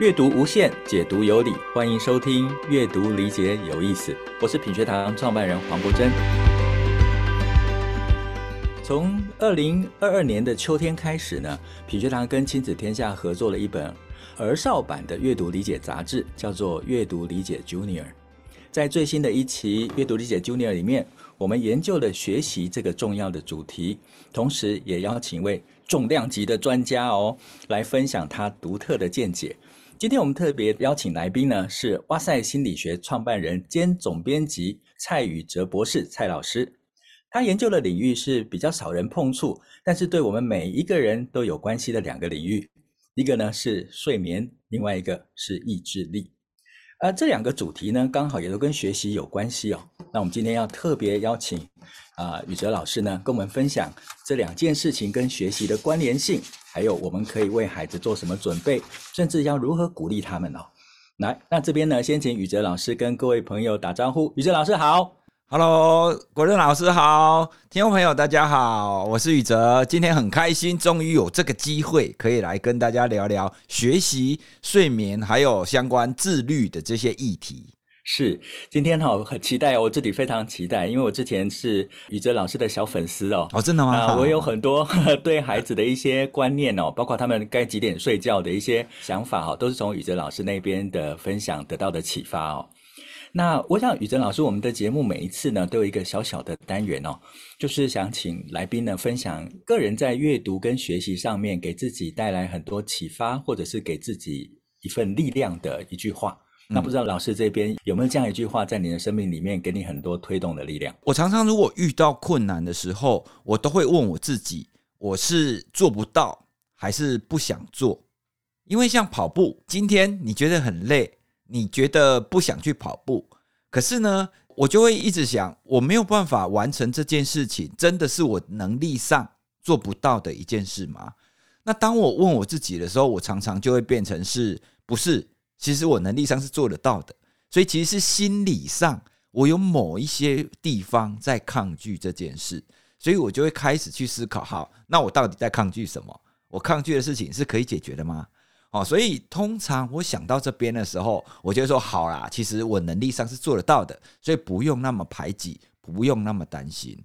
阅读无限，解读有理，欢迎收听《阅读理解有意思》。我是品学堂创办人黄国珍。从二零二二年的秋天开始呢，品学堂跟亲子天下合作了一本儿少版的阅读理解杂志，叫做《阅读理解 Junior》。在最新的一期《阅读理解 Junior》里面，我们研究了学习这个重要的主题，同时也邀请一位重量级的专家哦，来分享他独特的见解。今天我们特别邀请来宾呢，是哇塞心理学创办人兼总编辑蔡宇哲博士，蔡老师。他研究的领域是比较少人碰触，但是对我们每一个人都有关系的两个领域，一个呢是睡眠，另外一个是意志力。而这两个主题呢，刚好也都跟学习有关系哦。那我们今天要特别邀请啊宇哲老师呢，跟我们分享这两件事情跟学习的关联性。还有，我们可以为孩子做什么准备，甚至要如何鼓励他们哦？来，那这边呢，先请宇哲老师跟各位朋友打招呼。宇哲老师好，Hello，国珍老师好，听众朋友大家好，我是宇哲，今天很开心，终于有这个机会可以来跟大家聊聊学习、睡眠还有相关自律的这些议题。是，今天哈很期待，我自己非常期待，因为我之前是宇哲老师的小粉丝哦。哦，真的吗？啊，我有很多 对孩子的一些观念哦，包括他们该几点睡觉的一些想法哈，都是从宇哲老师那边的分享得到的启发哦。那我想宇哲老师，我们的节目每一次呢都有一个小小的单元哦，就是想请来宾呢分享个人在阅读跟学习上面给自己带来很多启发，或者是给自己一份力量的一句话。那不知道老师这边有没有这样一句话，在你的生命里面给你很多推动的力量？我常常如果遇到困难的时候，我都会问我自己：我是做不到，还是不想做？因为像跑步，今天你觉得很累，你觉得不想去跑步，可是呢，我就会一直想，我没有办法完成这件事情，真的是我能力上做不到的一件事吗？那当我问我自己的时候，我常常就会变成是不是？其实我能力上是做得到的，所以其实是心理上我有某一些地方在抗拒这件事，所以我就会开始去思考：好，那我到底在抗拒什么？我抗拒的事情是可以解决的吗？哦，所以通常我想到这边的时候，我就说：好啦，其实我能力上是做得到的，所以不用那么排挤，不用那么担心。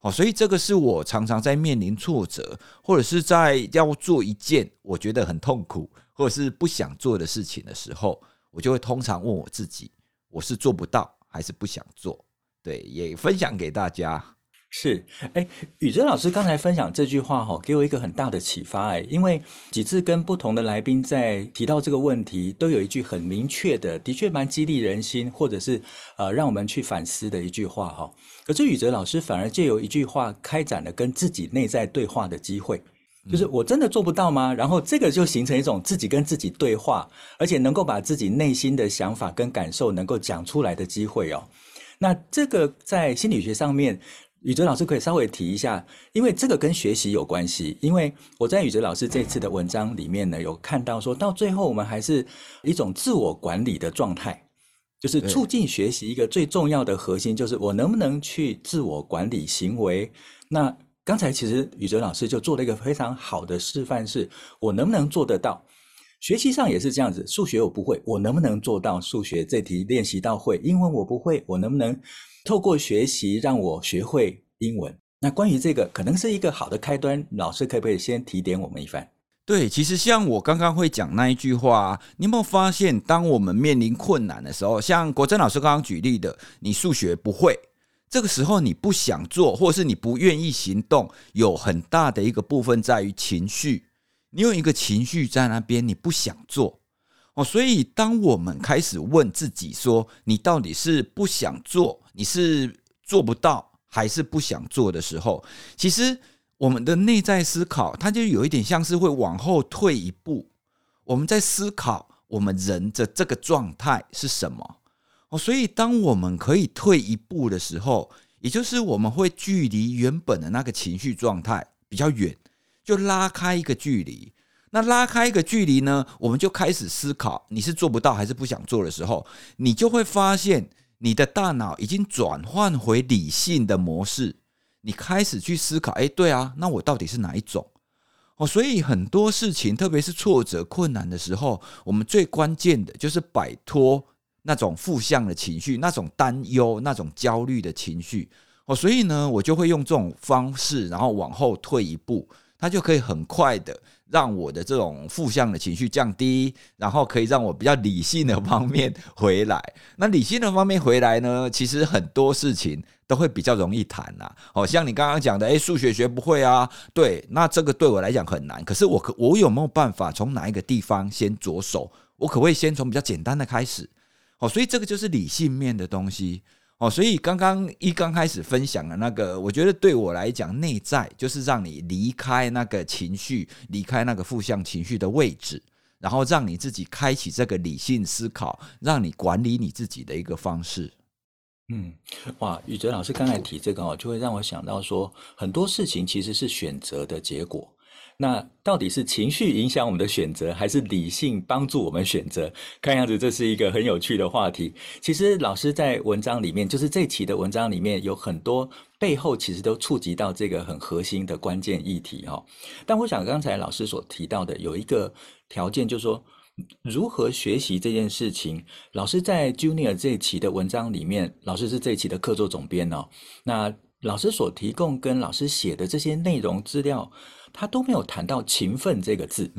哦，所以这个是我常常在面临挫折，或者是在要做一件我觉得很痛苦。或者是不想做的事情的时候，我就会通常问我自己：我是做不到，还是不想做？对，也分享给大家。是，哎，宇哲老师刚才分享这句话哈，给我一个很大的启发哎，因为几次跟不同的来宾在提到这个问题，都有一句很明确的，的确蛮激励人心，或者是呃让我们去反思的一句话哈。可是宇哲老师反而借由一句话开展了跟自己内在对话的机会。就是我真的做不到吗？然后这个就形成一种自己跟自己对话，而且能够把自己内心的想法跟感受能够讲出来的机会哦。那这个在心理学上面，宇哲老师可以稍微提一下，因为这个跟学习有关系。因为我在宇哲老师这次的文章里面呢，有看到说到最后我们还是一种自我管理的状态，就是促进学习一个最重要的核心，就是我能不能去自我管理行为。那刚才其实宇哲老师就做了一个非常好的示范，是我能不能做得到？学习上也是这样子，数学我不会，我能不能做到数学这题练习到会？英文我不会，我能不能透过学习让我学会英文？那关于这个，可能是一个好的开端。老师可不可以先提点我们一番？对，其实像我刚刚会讲那一句话，你有没有发现，当我们面临困难的时候，像国珍老师刚刚举例的，你数学不会。这个时候你不想做，或是你不愿意行动，有很大的一个部分在于情绪。你有一个情绪在那边，你不想做哦。所以当我们开始问自己说，你到底是不想做，你是做不到，还是不想做的时候，其实我们的内在思考，它就有一点像是会往后退一步。我们在思考我们人的这个状态是什么。哦，所以当我们可以退一步的时候，也就是我们会距离原本的那个情绪状态比较远，就拉开一个距离。那拉开一个距离呢，我们就开始思考你是做不到还是不想做的时候，你就会发现你的大脑已经转换回理性的模式，你开始去思考，哎，对啊，那我到底是哪一种？哦，所以很多事情，特别是挫折、困难的时候，我们最关键的就是摆脱那种负向的情绪、那种担忧、那种焦虑的情绪。哦，所以呢，我就会用这种方式，然后往后退一步，它就可以很快的。让我的这种负向的情绪降低，然后可以让我比较理性的方面回来。那理性的方面回来呢，其实很多事情都会比较容易谈呐。好像你刚刚讲的，诶，数学学不会啊？对，那这个对我来讲很难。可是我可我有没有办法从哪一个地方先着手？我可不可以先从比较简单的开始？哦，所以这个就是理性面的东西。哦，所以刚刚一刚开始分享的那个，我觉得对我来讲，内在就是让你离开那个情绪，离开那个负向情绪的位置，然后让你自己开启这个理性思考，让你管理你自己的一个方式。嗯，哇，宇哲老师刚才提这个哦，就会让我想到说，很多事情其实是选择的结果。那到底是情绪影响我们的选择，还是理性帮助我们选择？看样子这是一个很有趣的话题。其实老师在文章里面，就是这期的文章里面有很多背后其实都触及到这个很核心的关键议题哈。但我想刚才老师所提到的有一个条件，就是说如何学习这件事情。老师在 Junior 这一期的文章里面，老师是这一期的客座总编哦。那老师所提供跟老师写的这些内容资料。他都没有谈到勤奋这个字，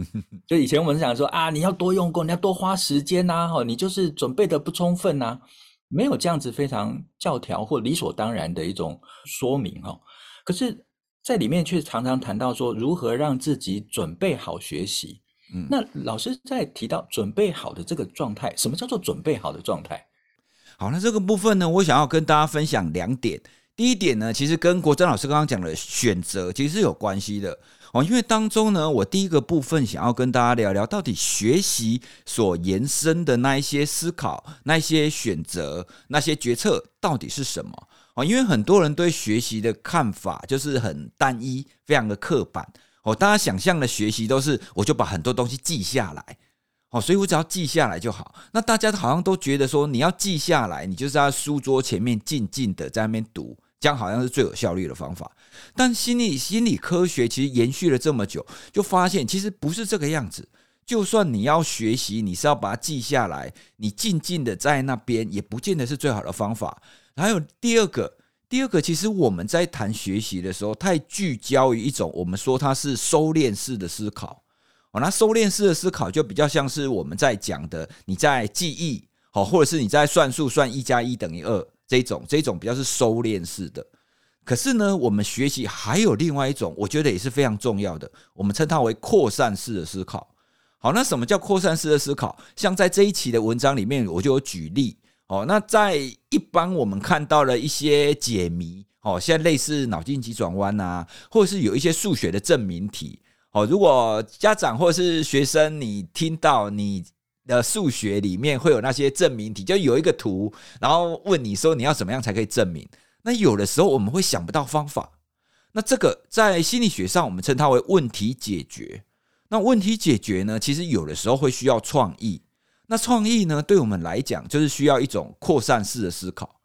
就以前我们是想说啊，你要多用功，你要多花时间呐，哈，你就是准备的不充分呐，没有这样子非常教条或理所当然的一种说明哈。可是，在里面却常常谈到说如何让自己准备好学习。嗯，那老师在提到准备好的这个状态，什么叫做准备好的状态？好，那这个部分呢，我想要跟大家分享两点。第一点呢，其实跟国珍老师刚刚讲的选择其实是有关系的。哦，因为当中呢，我第一个部分想要跟大家聊聊，到底学习所延伸的那一些思考、那一些选择、那些决策到底是什么？哦，因为很多人对学习的看法就是很单一，非常的刻板。哦，大家想象的学习都是，我就把很多东西记下来。哦，所以我只要记下来就好。那大家好像都觉得说，你要记下来，你就在书桌前面静静的在那边读。这样好像是最有效率的方法，但心理心理科学其实延续了这么久，就发现其实不是这个样子。就算你要学习，你是要把它记下来，你静静的在那边，也不见得是最好的方法。还有第二个，第二个，其实我们在谈学习的时候，太聚焦于一种我们说它是收敛式的思考。哦，那收敛式的思考就比较像是我们在讲的，你在记忆，好，或者是你在算数，算一加一等于二。这种这种比较是收敛式的，可是呢，我们学习还有另外一种，我觉得也是非常重要的，我们称它为扩散式的思考。好，那什么叫扩散式的思考？像在这一期的文章里面，我就有举例。哦，那在一般我们看到了一些解谜，哦，像类似脑筋急转弯啊，或是有一些数学的证明题。哦，如果家长或是学生，你听到你。的数学里面会有那些证明题，就有一个图，然后问你说你要怎么样才可以证明？那有的时候我们会想不到方法，那这个在心理学上我们称它为问题解决。那问题解决呢，其实有的时候会需要创意。那创意呢，对我们来讲就是需要一种扩散式的思考。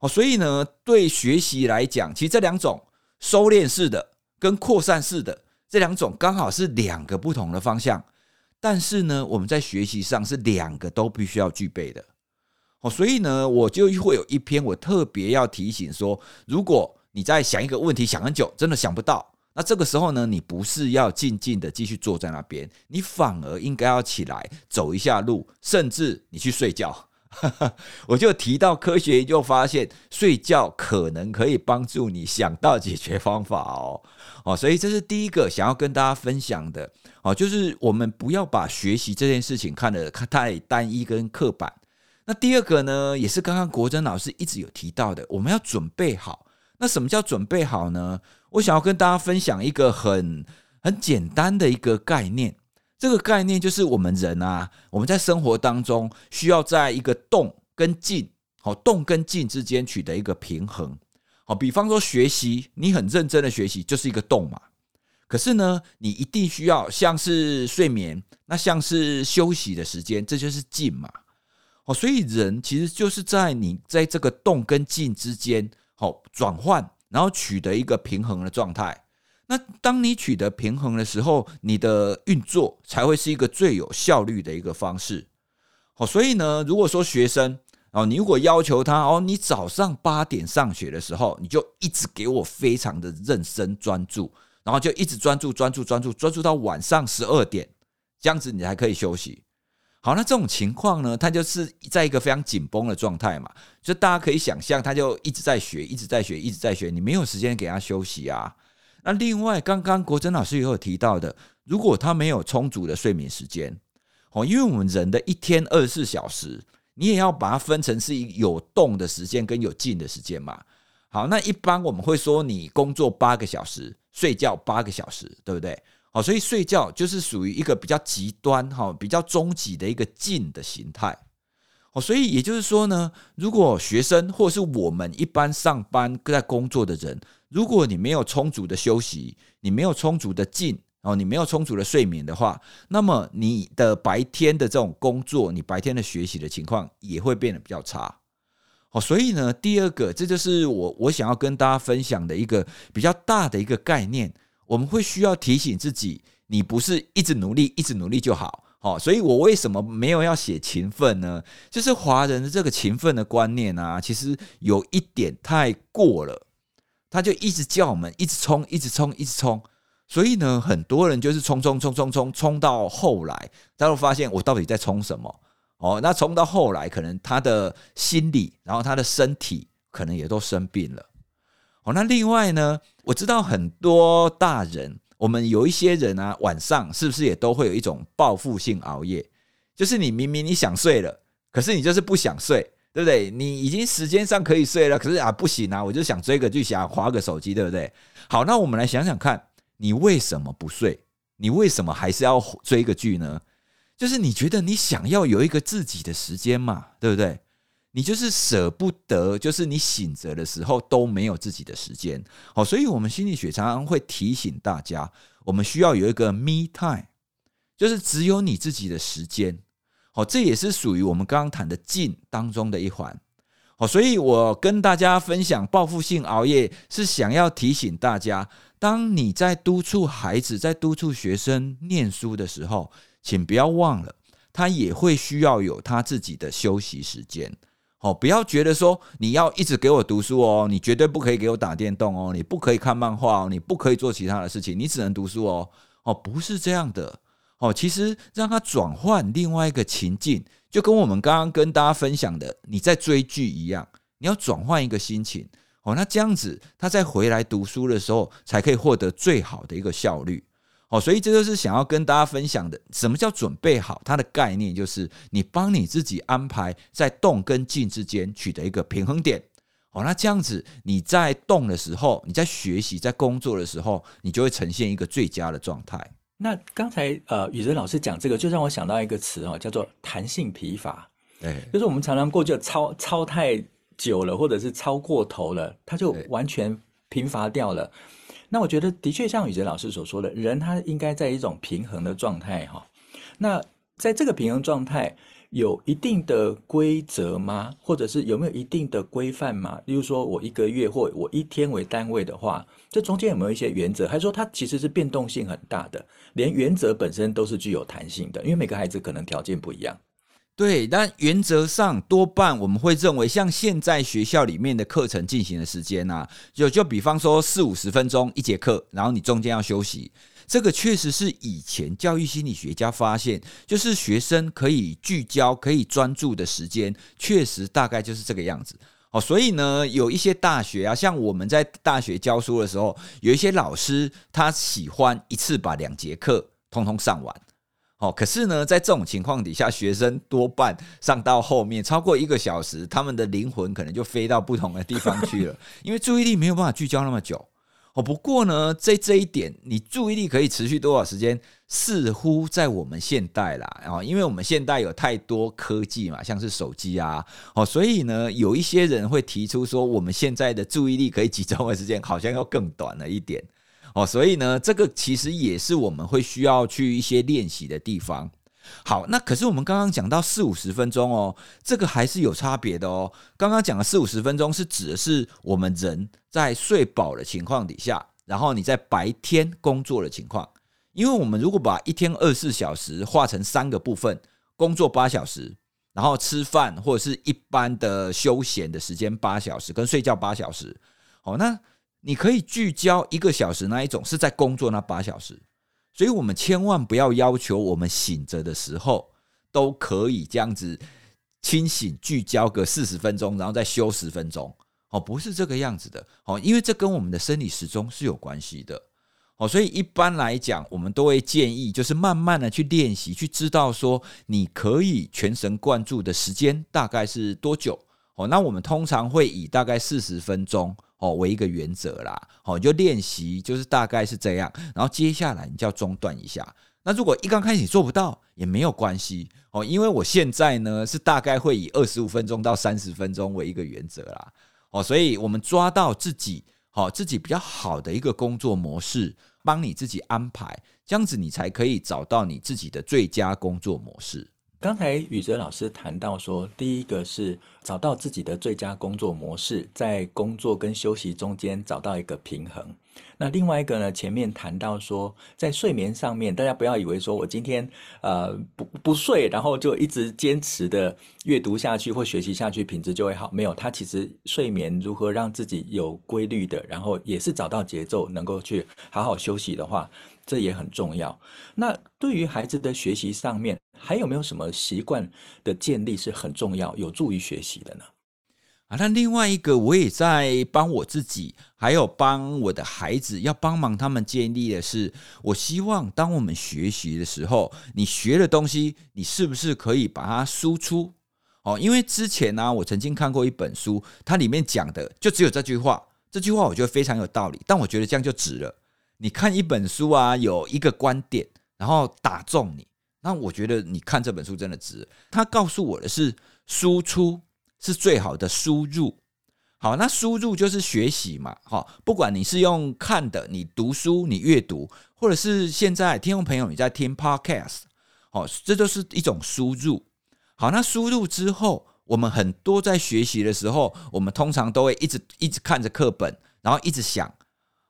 哦，所以呢，对学习来讲，其实这两种收敛式的跟扩散式的这两种刚好是两个不同的方向。但是呢，我们在学习上是两个都必须要具备的，哦，所以呢，我就会有一篇我特别要提醒说，如果你在想一个问题想很久，真的想不到，那这个时候呢，你不是要静静的继续坐在那边，你反而应该要起来走一下路，甚至你去睡觉。我就提到科学研究发现，睡觉可能可以帮助你想到解决方法哦 哦，所以这是第一个想要跟大家分享的哦，就是我们不要把学习这件事情看得太单一跟刻板。那第二个呢，也是刚刚国珍老师一直有提到的，我们要准备好。那什么叫准备好呢？我想要跟大家分享一个很很简单的一个概念。这个概念就是我们人啊，我们在生活当中需要在一个动跟静，好，动跟静之间取得一个平衡。好，比方说学习，你很认真的学习就是一个动嘛。可是呢，你一定需要像是睡眠，那像是休息的时间，这就是静嘛。哦，所以人其实就是在你在这个动跟静之间，好转换，然后取得一个平衡的状态。那当你取得平衡的时候，你的运作才会是一个最有效率的一个方式。好，所以呢，如果说学生哦，你如果要求他哦，你早上八点上学的时候，你就一直给我非常的认真专注，然后就一直专注专注专注专注到晚上十二点，这样子你才可以休息。好，那这种情况呢，他就是在一个非常紧绷的状态嘛，就大家可以想象，他就一直在学，一直在学，一直在学，你没有时间给他休息啊。那另外，刚刚国珍老师也有提到的，如果他没有充足的睡眠时间，哦，因为我们人的一天二十四小时，你也要把它分成是有动的时间跟有静的时间嘛。好，那一般我们会说，你工作八个小时，睡觉八个小时，对不对？好，所以睡觉就是属于一个比较极端哈，比较终极的一个静的形态。哦，所以也就是说呢，如果学生或是我们一般上班在工作的人，如果你没有充足的休息，你没有充足的静，哦，你没有充足的睡眠的话，那么你的白天的这种工作，你白天的学习的情况也会变得比较差。哦，所以呢，第二个，这就是我我想要跟大家分享的一个比较大的一个概念，我们会需要提醒自己，你不是一直努力，一直努力就好。好，所以我为什么没有要写勤奋呢？就是华人的这个勤奋的观念啊，其实有一点太过了。他就一直叫我们一直冲，一直冲，一直冲。所以呢，很多人就是冲冲冲冲冲冲到后来，他会发现我到底在冲什么？哦，那冲到后来，可能他的心理，然后他的身体，可能也都生病了。哦，那另外呢，我知道很多大人。我们有一些人啊，晚上是不是也都会有一种报复性熬夜？就是你明明你想睡了，可是你就是不想睡，对不对？你已经时间上可以睡了，可是啊不行啊，我就想追个剧，想滑个手机，对不对？好，那我们来想想看，你为什么不睡？你为什么还是要追个剧呢？就是你觉得你想要有一个自己的时间嘛，对不对？你就是舍不得，就是你醒着的时候都没有自己的时间，好，所以我们心理学常常会提醒大家，我们需要有一个 me time，就是只有你自己的时间，哦，这也是属于我们刚刚谈的静当中的一环，好，所以我跟大家分享报复性熬夜，是想要提醒大家，当你在督促孩子、在督促学生念书的时候，请不要忘了，他也会需要有他自己的休息时间。哦，不要觉得说你要一直给我读书哦，你绝对不可以给我打电动哦，你不可以看漫画哦，你不可以做其他的事情，你只能读书哦。哦，不是这样的。哦，其实让他转换另外一个情境，就跟我们刚刚跟大家分享的你在追剧一样，你要转换一个心情。哦，那这样子他在回来读书的时候，才可以获得最好的一个效率。哦，所以这就是想要跟大家分享的，什么叫准备好？它的概念就是你帮你自己安排在动跟静之间取得一个平衡点。哦，那这样子你在动的时候，你在学习、在工作的时候，你就会呈现一个最佳的状态。那刚才呃，宇哲老师讲这个，就让我想到一个词哦，叫做弹性疲乏。对，就是我们常常过就操操太久了，或者是操过头了，它就完全疲乏掉了。那我觉得的确像宇哲老师所说的，人他应该在一种平衡的状态哈。那在这个平衡状态，有一定的规则吗？或者是有没有一定的规范吗？例如说我一个月或我一天为单位的话，这中间有没有一些原则？还是说它其实是变动性很大的，连原则本身都是具有弹性的？因为每个孩子可能条件不一样。对，但原则上多半我们会认为，像现在学校里面的课程进行的时间啊，就就比方说四五十分钟一节课，然后你中间要休息，这个确实是以前教育心理学家发现，就是学生可以聚焦、可以专注的时间，确实大概就是这个样子。哦，所以呢，有一些大学啊，像我们在大学教书的时候，有一些老师他喜欢一次把两节课通通上完。哦，可是呢，在这种情况底下，学生多半上到后面超过一个小时，他们的灵魂可能就飞到不同的地方去了，因为注意力没有办法聚焦那么久。哦，不过呢，在这一点，你注意力可以持续多少时间，似乎在我们现代啦，哦，因为我们现代有太多科技嘛，像是手机啊，哦，所以呢，有一些人会提出说，我们现在的注意力可以集中的时间好像要更短了一点。哦，所以呢，这个其实也是我们会需要去一些练习的地方。好，那可是我们刚刚讲到四五十分钟哦，这个还是有差别的哦。刚刚讲的四五十分钟是指的是我们人在睡饱的情况底下，然后你在白天工作的情况。因为我们如果把一天二十四小时划成三个部分，工作八小时，然后吃饭或者是一般的休闲的时间八小时，跟睡觉八小时，好，那你可以聚焦一个小时那一种是在工作那八小时，所以我们千万不要要求我们醒着的时候都可以这样子清醒聚焦个四十分钟，然后再休十分钟，哦，不是这个样子的，哦，因为这跟我们的生理时钟是有关系的。哦，所以一般来讲，我们都会建议，就是慢慢的去练习，去知道说你可以全神贯注的时间大概是多久。哦，那我们通常会以大概四十分钟哦为一个原则啦。哦，就练习就是大概是这样，然后接下来你就要中断一下。那如果一刚开始你做不到也没有关系哦，因为我现在呢是大概会以二十五分钟到三十分钟为一个原则啦。哦，所以我们抓到自己好自己比较好的一个工作模式。帮你自己安排，这样子你才可以找到你自己的最佳工作模式。刚才宇哲老师谈到说，第一个是找到自己的最佳工作模式，在工作跟休息中间找到一个平衡。那另外一个呢，前面谈到说，在睡眠上面，大家不要以为说我今天呃不不睡，然后就一直坚持的阅读下去或学习下去，品质就会好。没有，他其实睡眠如何让自己有规律的，然后也是找到节奏，能够去好好休息的话，这也很重要。那对于孩子的学习上面，还有没有什么习惯的建立是很重要，有助于学习的呢？啊，那另外一个，我也在帮我自己，还有帮我的孩子，要帮忙他们建立的是，我希望当我们学习的时候，你学的东西，你是不是可以把它输出？哦，因为之前呢，我曾经看过一本书，它里面讲的就只有这句话，这句话我觉得非常有道理，但我觉得这样就值了。你看一本书啊，有一个观点，然后打中你，那我觉得你看这本书真的值。他告诉我的是输出。是最好的输入，好，那输入就是学习嘛，哈，不管你是用看的，你读书，你阅读，或者是现在听众朋友你在听 podcast，好，这都是一种输入。好，那输入之后，我们很多在学习的时候，我们通常都会一直一直看着课本，然后一直想，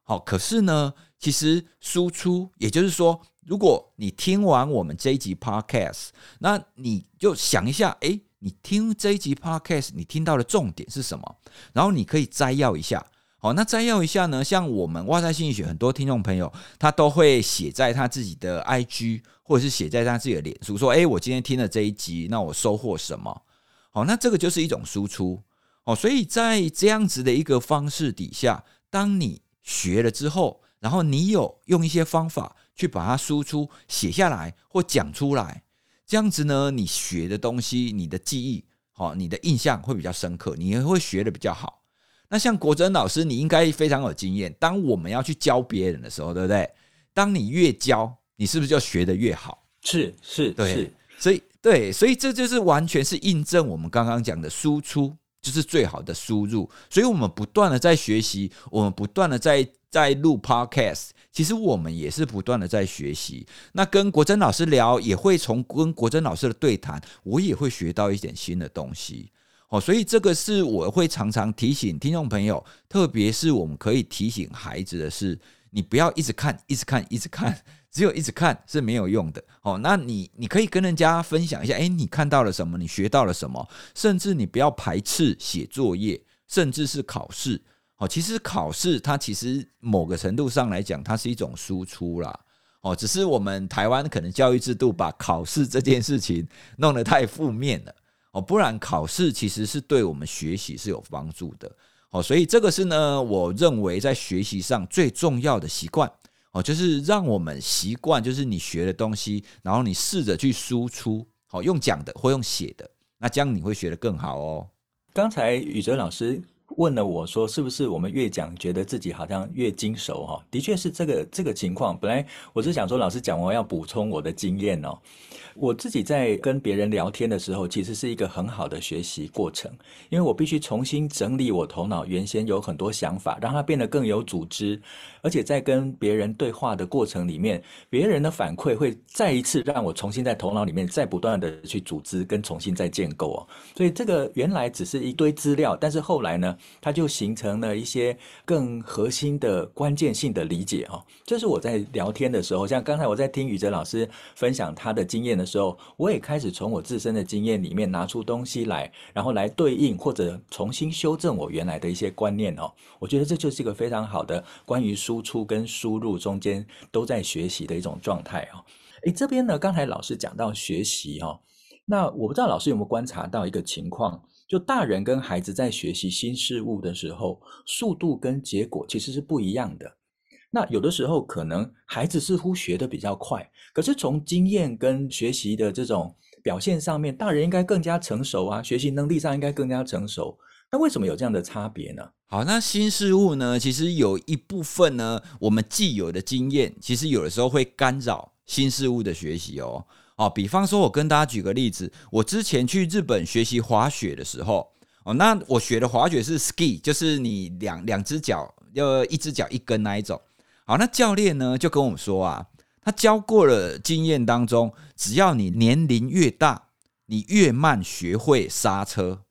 好，可是呢，其实输出，也就是说，如果你听完我们这一集 podcast，那你就想一下，诶。你听这一集 podcast，你听到的重点是什么？然后你可以摘要一下。好，那摘要一下呢？像我们哇塞心理学很多听众朋友，他都会写在他自己的 IG，或者是写在他自己的脸书，说：“诶，我今天听了这一集，那我收获什么？”好，那这个就是一种输出。哦，所以在这样子的一个方式底下，当你学了之后，然后你有用一些方法去把它输出、写下来或讲出来。这样子呢，你学的东西，你的记忆，好，你的印象会比较深刻，你也会学的比较好。那像国珍老师，你应该非常有经验。当我们要去教别人的时候，对不对？当你越教，你是不是就学的越好？是是，对，是。所以对，所以这就是完全是印证我们刚刚讲的输出就是最好的输入。所以我们不断的在学习，我们不断的在在录 podcast。其实我们也是不断的在学习，那跟国珍老师聊，也会从跟国珍老师的对谈，我也会学到一点新的东西。哦，所以这个是我会常常提醒听众朋友，特别是我们可以提醒孩子的是，你不要一直看，一直看，一直看，只有一直看是没有用的。哦，那你你可以跟人家分享一下，诶，你看到了什么？你学到了什么？甚至你不要排斥写作业，甚至是考试。哦，其实考试它其实某个程度上来讲，它是一种输出啦。哦，只是我们台湾可能教育制度把考试这件事情弄得太负面了。哦，不然考试其实是对我们学习是有帮助的。哦，所以这个是呢，我认为在学习上最重要的习惯。哦，就是让我们习惯，就是你学的东西，然后你试着去输出。好，用讲的或用写的，那这样你会学得更好哦。刚才宇哲老师。问了我说：“是不是我们越讲，觉得自己好像越精熟？哈，的确是这个这个情况。本来我是想说，老师讲完要补充我的经验哦。我自己在跟别人聊天的时候，其实是一个很好的学习过程，因为我必须重新整理我头脑原先有很多想法，让它变得更有组织。而且在跟别人对话的过程里面，别人的反馈会再一次让我重新在头脑里面再不断的去组织跟重新再建构哦。所以这个原来只是一堆资料，但是后来呢？”它就形成了一些更核心的关键性的理解哈。这是我在聊天的时候，像刚才我在听宇哲老师分享他的经验的时候，我也开始从我自身的经验里面拿出东西来，然后来对应或者重新修正我原来的一些观念哦。我觉得这就是一个非常好的关于输出跟输入中间都在学习的一种状态哦。诶，这边呢，刚才老师讲到学习哈，那我不知道老师有没有观察到一个情况，就大人跟孩子在学习新事物的时候，速度跟结果其实是不一样的。那有的时候可能孩子似乎学得比较快，可是从经验跟学习的这种表现上面，大人应该更加成熟啊，学习能力上应该更加成熟。那为什么有这样的差别呢？好，那新事物呢，其实有一部分呢，我们既有的经验，其实有的时候会干扰。新事物的学习哦，哦，比方说，我跟大家举个例子，我之前去日本学习滑雪的时候，哦，那我学的滑雪是 ski，就是你两两只脚要一只脚一根那一种。好，那教练呢就跟我们说啊，他教过了经验当中，只要你年龄越大，你越慢学会刹车。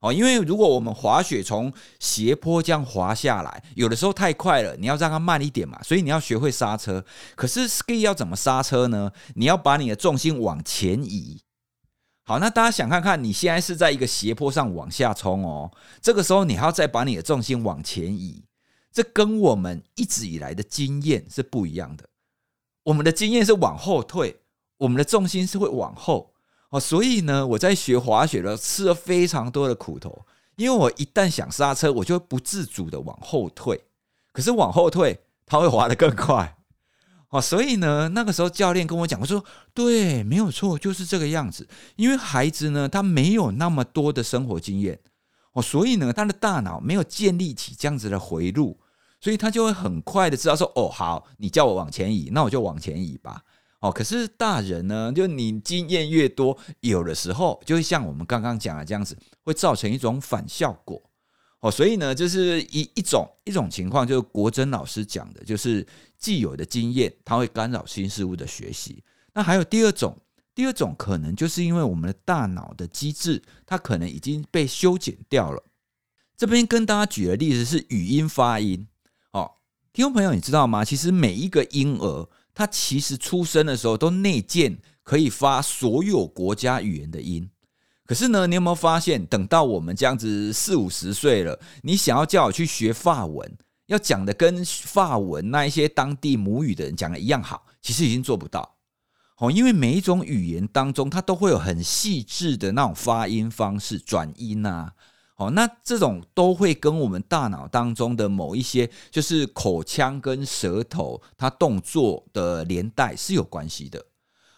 哦，因为如果我们滑雪从斜坡这样滑下来，有的时候太快了，你要让它慢一点嘛，所以你要学会刹车。可是 ski 要怎么刹车呢？你要把你的重心往前移。好，那大家想看看，你现在是在一个斜坡上往下冲哦，这个时候你还要再把你的重心往前移，这跟我们一直以来的经验是不一样的。我们的经验是往后退，我们的重心是会往后。哦，所以呢，我在学滑雪的时候吃了非常多的苦头，因为我一旦想刹车，我就会不自主的往后退。可是往后退，它会滑得更快。哦，所以呢，那个时候教练跟我讲，我说对，没有错，就是这个样子。因为孩子呢，他没有那么多的生活经验，哦，所以呢，他的大脑没有建立起这样子的回路，所以他就会很快的知道说，哦，好，你叫我往前移，那我就往前移吧。哦，可是大人呢，就你经验越多，有的时候就会像我们刚刚讲的这样子，会造成一种反效果。哦，所以呢，就是一一种一种情况，就是国珍老师讲的，就是既有的经验，它会干扰新事物的学习。那还有第二种，第二种可能就是因为我们的大脑的机制，它可能已经被修剪掉了。这边跟大家举的例子是语音发音。哦，听众朋友，你知道吗？其实每一个婴儿。他其实出生的时候都内建可以发所有国家语言的音，可是呢，你有没有发现，等到我们这样子四五十岁了，你想要叫我去学法文，要讲的跟法文那一些当地母语的人讲的一样好，其实已经做不到。哦，因为每一种语言当中，它都会有很细致的那种发音方式、转音啊。哦，那这种都会跟我们大脑当中的某一些，就是口腔跟舌头它动作的连带是有关系的。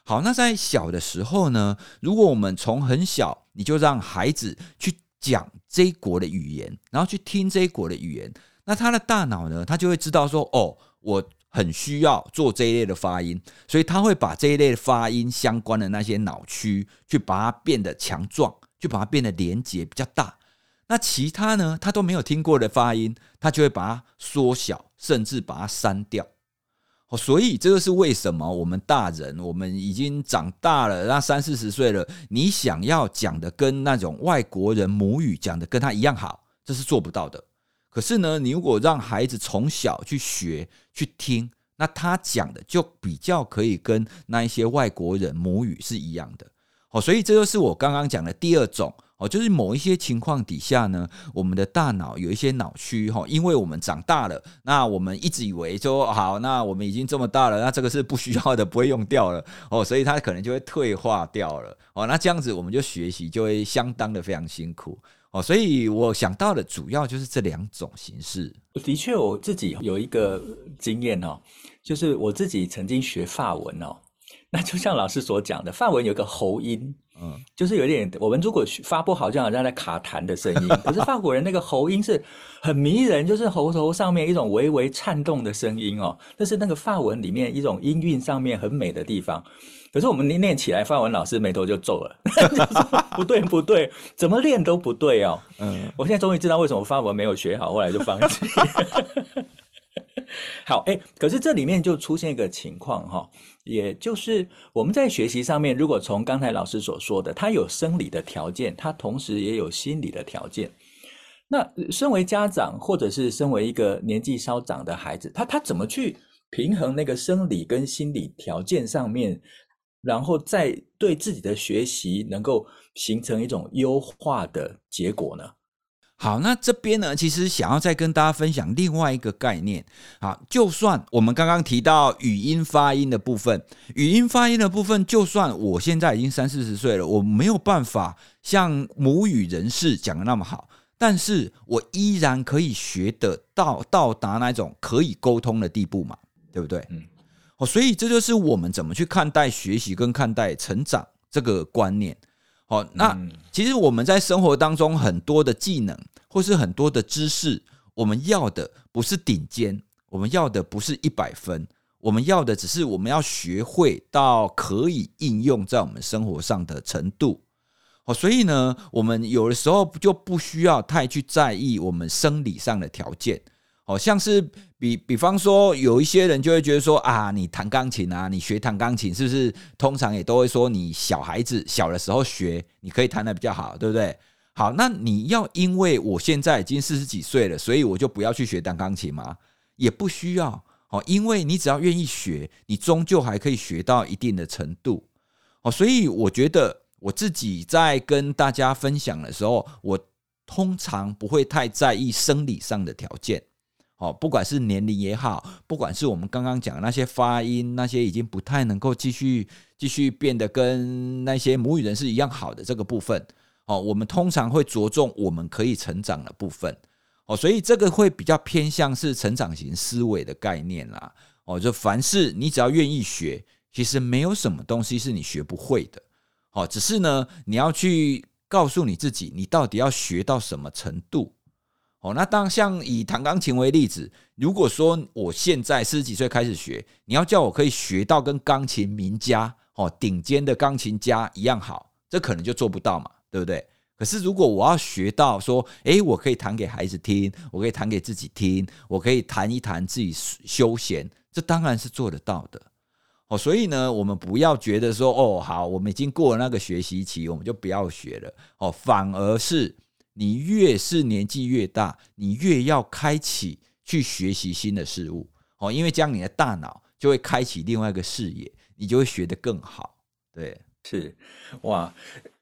好，那在小的时候呢，如果我们从很小你就让孩子去讲这一国的语言，然后去听这一国的语言，那他的大脑呢，他就会知道说，哦，我很需要做这一类的发音，所以他会把这一类的发音相关的那些脑区去把它变得强壮，去把它变得连接比较大。那其他呢？他都没有听过的发音，他就会把它缩小，甚至把它删掉。哦，所以这就是为什么我们大人，我们已经长大了，那三四十岁了，你想要讲的跟那种外国人母语讲的跟他一样好，这是做不到的。可是呢，你如果让孩子从小去学去听，那他讲的就比较可以跟那一些外国人母语是一样的。哦，所以这就是我刚刚讲的第二种。哦，就是某一些情况底下呢，我们的大脑有一些脑区哈，因为我们长大了，那我们一直以为说好，那我们已经这么大了，那这个是不需要的，不会用掉了哦，所以它可能就会退化掉了哦。那这样子我们就学习就会相当的非常辛苦哦。所以我想到的主要就是这两种形式。的确，我自己有一个经验哦，就是我自己曾经学法文哦，那就像老师所讲的，法文有个喉音。嗯，就是有点，我们如果发不好，就好像在卡痰的声音。可是法国人那个喉音是很迷人，就是喉头上面一种微微颤动的声音哦，这是那个法文里面一种音韵上面很美的地方。可是我们念念起来，法文老师眉头就皱了，不对不对，怎么练都不对哦。嗯，我现在终于知道为什么法文没有学好，后来就放弃。好，哎，可是这里面就出现一个情况哈，也就是我们在学习上面，如果从刚才老师所说的，他有生理的条件，他同时也有心理的条件。那身为家长，或者是身为一个年纪稍长的孩子，他他怎么去平衡那个生理跟心理条件上面，然后再对自己的学习能够形成一种优化的结果呢？好，那这边呢，其实想要再跟大家分享另外一个概念。好，就算我们刚刚提到语音发音的部分，语音发音的部分，就算我现在已经三四十岁了，我没有办法像母语人士讲的那么好，但是我依然可以学得到到达那种可以沟通的地步嘛，对不对？嗯，哦，所以这就是我们怎么去看待学习跟看待成长这个观念。好，那其实我们在生活当中很多的技能，或是很多的知识，我们要的不是顶尖，我们要的不是一百分，我们要的只是我们要学会到可以应用在我们生活上的程度。哦，所以呢，我们有的时候就不需要太去在意我们生理上的条件。好，像是比比方说，有一些人就会觉得说啊，你弹钢琴啊，你学弹钢琴是不是通常也都会说你小孩子小的时候学，你可以弹得比较好，对不对？好，那你要因为我现在已经四十几岁了，所以我就不要去学弹钢琴吗？也不需要哦，因为你只要愿意学，你终究还可以学到一定的程度哦。所以我觉得我自己在跟大家分享的时候，我通常不会太在意生理上的条件。哦，不管是年龄也好，不管是我们刚刚讲的那些发音，那些已经不太能够继续继续变得跟那些母语人士一样好的这个部分，哦，我们通常会着重我们可以成长的部分，哦，所以这个会比较偏向是成长型思维的概念啦，哦，就凡事你只要愿意学，其实没有什么东西是你学不会的，哦，只是呢，你要去告诉你自己，你到底要学到什么程度。哦，那当像以弹钢琴为例子，如果说我现在四十几岁开始学，你要叫我可以学到跟钢琴名家哦顶尖的钢琴家一样好，这可能就做不到嘛，对不对？可是如果我要学到说，诶，我可以弹给孩子听，我可以弹给自己听，我可以弹一弹自己休闲，这当然是做得到的。哦，所以呢，我们不要觉得说，哦，好，我们已经过了那个学习期，我们就不要学了。哦，反而是。你越是年纪越大，你越要开启去学习新的事物哦，因为这样你的大脑就会开启另外一个视野，你就会学得更好。对，是哇。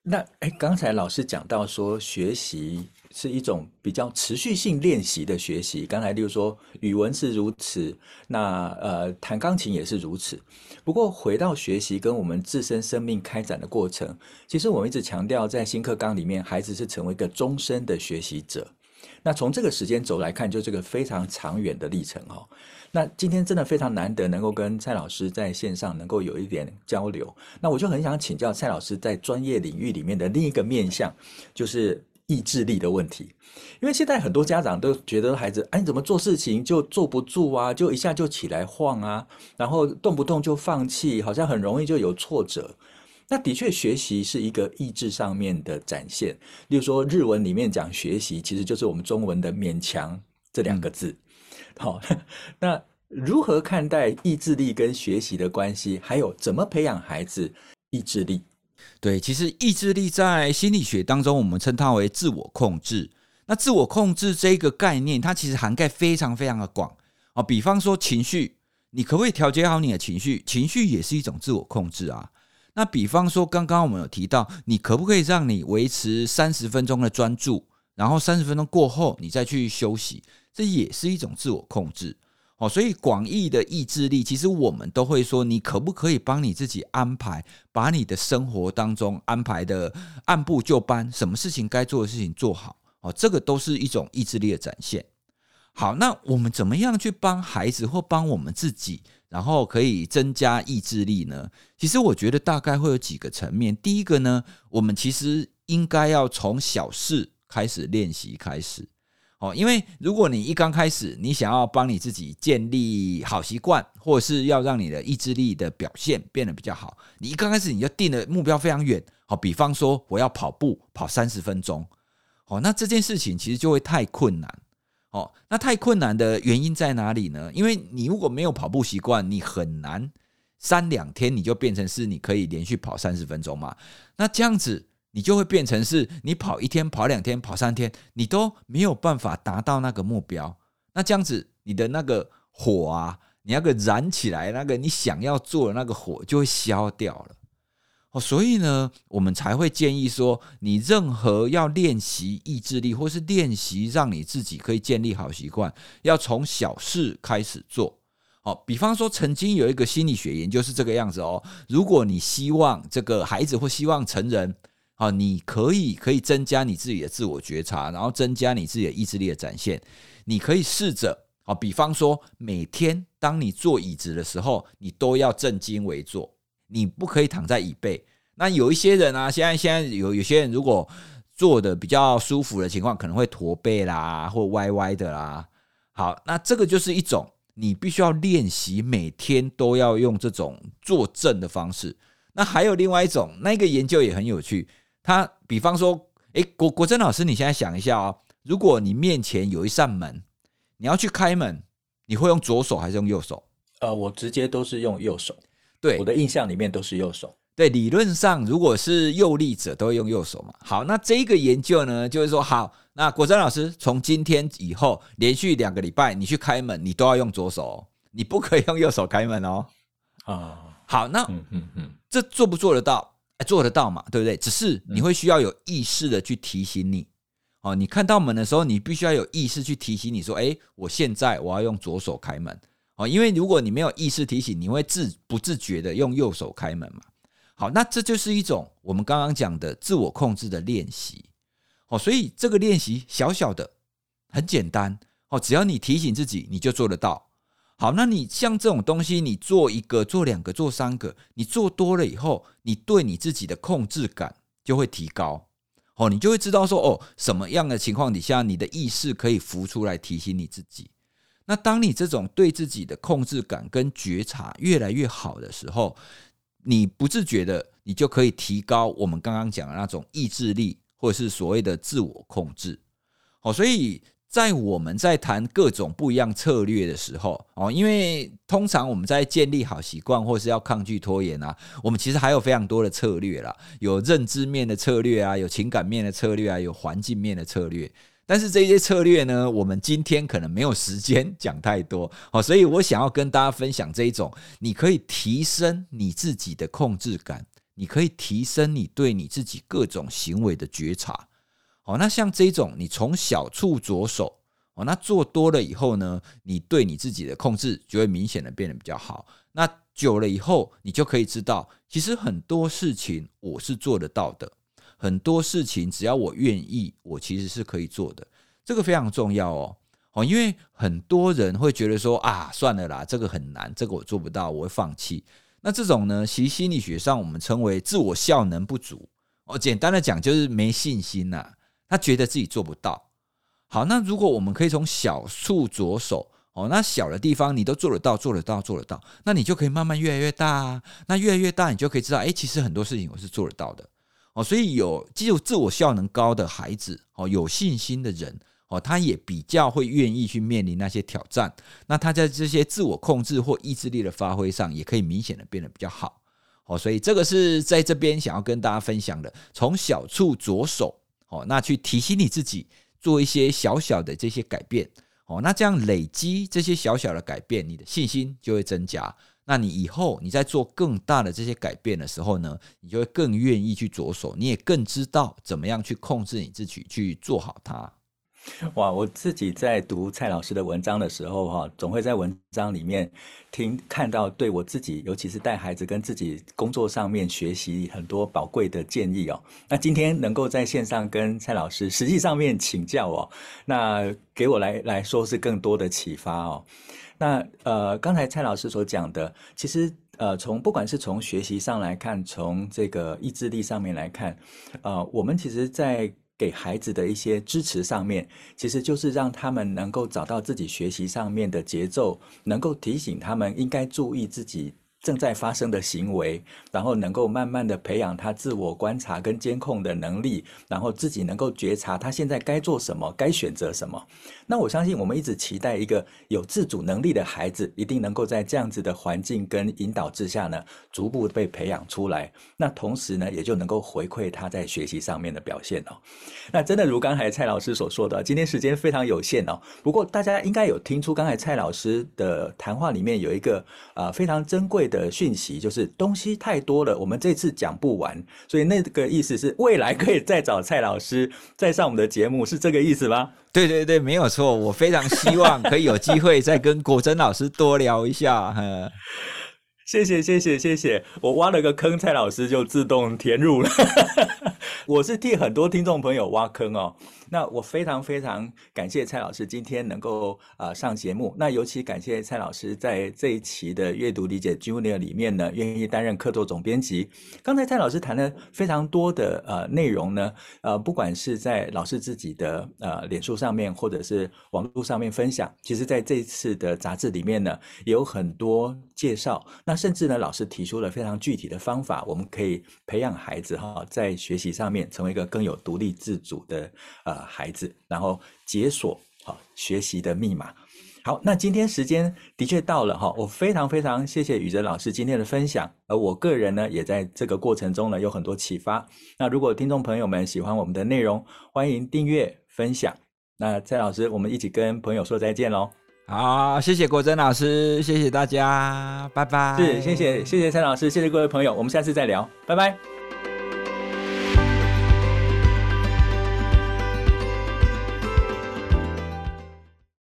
那哎，刚才老师讲到说学习。是一种比较持续性练习的学习。刚才例如说语文是如此，那呃弹钢琴也是如此。不过回到学习跟我们自身生命开展的过程，其实我们一直强调在新课纲里面，孩子是成为一个终身的学习者。那从这个时间轴来看，就这个非常长远的历程哦。那今天真的非常难得能够跟蔡老师在线上能够有一点交流。那我就很想请教蔡老师在专业领域里面的另一个面向，就是。意志力的问题，因为现在很多家长都觉得孩子，哎，你怎么做事情就坐不住啊，就一下就起来晃啊，然后动不动就放弃，好像很容易就有挫折。那的确，学习是一个意志上面的展现。例如说，日文里面讲学习，其实就是我们中文的勉强这两个字。好，那如何看待意志力跟学习的关系？还有怎么培养孩子意志力？对，其实意志力在心理学当中，我们称它为自我控制。那自我控制这个概念，它其实涵盖非常非常的广啊。比方说情绪，你可不可以调节好你的情绪？情绪也是一种自我控制啊。那比方说，刚刚我们有提到，你可不可以让你维持三十分钟的专注，然后三十分钟过后你再去休息？这也是一种自我控制。哦，所以广义的意志力，其实我们都会说，你可不可以帮你自己安排，把你的生活当中安排的按部就班，什么事情该做的事情做好。哦，这个都是一种意志力的展现。好，那我们怎么样去帮孩子或帮我们自己，然后可以增加意志力呢？其实我觉得大概会有几个层面。第一个呢，我们其实应该要从小事开始练习开始。哦，因为如果你一刚开始，你想要帮你自己建立好习惯，或者是要让你的意志力的表现变得比较好，你一刚开始你就定的目标非常远。好，比方说我要跑步跑三十分钟，哦，那这件事情其实就会太困难。哦，那太困难的原因在哪里呢？因为你如果没有跑步习惯，你很难三两天你就变成是你可以连续跑三十分钟嘛。那这样子。你就会变成是你跑一天、跑两天、跑三天，你都没有办法达到那个目标。那这样子，你的那个火啊，你那个燃起来，那个你想要做的那个火就会消掉了。哦，所以呢，我们才会建议说，你任何要练习意志力，或是练习让你自己可以建立好习惯，要从小事开始做。哦，比方说，曾经有一个心理学研究是这个样子哦。如果你希望这个孩子或希望成人，啊，你可以可以增加你自己的自我觉察，然后增加你自己的意志力的展现。你可以试着啊，比方说，每天当你坐椅子的时候，你都要正襟危坐，你不可以躺在椅背。那有一些人啊，现在现在有有些人如果坐的比较舒服的情况，可能会驼背啦，或歪歪的啦。好，那这个就是一种。你必须要练习，每天都要用这种坐正的方式。那还有另外一种，那个研究也很有趣。他比方说，诶，国国珍老师，你现在想一下哦，如果你面前有一扇门，你要去开门，你会用左手还是用右手？呃，我直接都是用右手。对，我的印象里面都是右手。对，理论上如果是右利者，都会用右手嘛。好，那这一个研究呢，就是说好。那国珍老师，从今天以后连续两个礼拜，你去开门，你都要用左手，你不可以用右手开门哦。啊，好，那嗯嗯嗯，这做不做得到？哎，做得到嘛，对不对？只是你会需要有意识的去提醒你，哦，你看到门的时候，你必须要有意识去提醒你说，哎，我现在我要用左手开门哦，因为如果你没有意识提醒，你会自不自觉的用右手开门嘛。好，那这就是一种我们刚刚讲的自我控制的练习。哦，所以这个练习小小的，很简单哦，只要你提醒自己，你就做得到。好，那你像这种东西，你做一个、做两个、做三个，你做多了以后，你对你自己的控制感就会提高。哦，你就会知道说，哦，什么样的情况底下，你的意识可以浮出来提醒你自己。那当你这种对自己的控制感跟觉察越来越好的时候，你不自觉的，你就可以提高我们刚刚讲的那种意志力。或者是所谓的自我控制，好，所以在我们在谈各种不一样策略的时候，哦，因为通常我们在建立好习惯或是要抗拒拖延啊，我们其实还有非常多的策略啦，有认知面的策略啊，有情感面的策略啊，有环境面的策略。但是这些策略呢，我们今天可能没有时间讲太多，好，所以我想要跟大家分享这一种，你可以提升你自己的控制感。你可以提升你对你自己各种行为的觉察，哦，那像这种你从小处着手，哦，那做多了以后呢，你对你自己的控制就会明显的变得比较好。那久了以后，你就可以知道，其实很多事情我是做得到的，很多事情只要我愿意，我其实是可以做的。这个非常重要哦，哦，因为很多人会觉得说啊，算了啦，这个很难，这个我做不到，我会放弃。那这种呢，其实心理学上我们称为自我效能不足。哦，简单的讲就是没信心呐，他觉得自己做不到。好，那如果我们可以从小处着手，哦，那小的地方你都做得到，做得到，做得到，那你就可以慢慢越来越大啊。那越来越大，你就可以知道，哎，其实很多事情我是做得到的。哦，所以有既有自我效能高的孩子，哦，有信心的人。哦，他也比较会愿意去面临那些挑战，那他在这些自我控制或意志力的发挥上，也可以明显的变得比较好。哦，所以这个是在这边想要跟大家分享的，从小处着手，哦，那去提醒你自己做一些小小的这些改变，哦，那这样累积这些小小的改变，你的信心就会增加。那你以后你在做更大的这些改变的时候呢，你就会更愿意去着手，你也更知道怎么样去控制你自己去做好它。哇！我自己在读蔡老师的文章的时候，哈，总会在文章里面听看到对我自己，尤其是带孩子跟自己工作上面学习很多宝贵的建议哦。那今天能够在线上跟蔡老师实际上面请教哦，那给我来来说是更多的启发哦。那呃，刚才蔡老师所讲的，其实呃，从不管是从学习上来看，从这个意志力上面来看，呃，我们其实，在给孩子的一些支持上面，其实就是让他们能够找到自己学习上面的节奏，能够提醒他们应该注意自己正在发生的行为，然后能够慢慢的培养他自我观察跟监控的能力，然后自己能够觉察他现在该做什么，该选择什么。那我相信，我们一直期待一个有自主能力的孩子，一定能够在这样子的环境跟引导之下呢，逐步被培养出来。那同时呢，也就能够回馈他在学习上面的表现哦。那真的如刚才蔡老师所说的，今天时间非常有限哦。不过大家应该有听出刚才蔡老师的谈话里面有一个啊、呃、非常珍贵的。的讯息就是东西太多了，我们这次讲不完，所以那个意思是未来可以再找蔡老师再上我们的节目，是这个意思吗？对对对，没有错，我非常希望可以有机会再跟果真老师多聊一下。谢谢谢谢谢谢，我挖了个坑，蔡老师就自动填入了。我是替很多听众朋友挖坑哦。那我非常非常感谢蔡老师今天能够啊、呃、上节目。那尤其感谢蔡老师在这一期的阅读理解 Junior 里面呢，愿意担任客座总编辑。刚才蔡老师谈了非常多的呃内容呢，呃，不管是在老师自己的呃脸书上面，或者是网络上面分享，其实在这一次的杂志里面呢，也有很多介绍。那甚至呢，老师提出了非常具体的方法，我们可以培养孩子哈，在学习上面成为一个更有独立自主的呃。孩子，然后解锁好学习的密码。好，那今天时间的确到了哈，我非常非常谢谢宇哲老师今天的分享，而我个人呢，也在这个过程中呢有很多启发。那如果听众朋友们喜欢我们的内容，欢迎订阅分享。那蔡老师，我们一起跟朋友说再见喽。好，谢谢国珍老师，谢谢大家，拜拜。是，谢谢谢谢蔡老师，谢谢各位朋友，我们下次再聊，拜拜。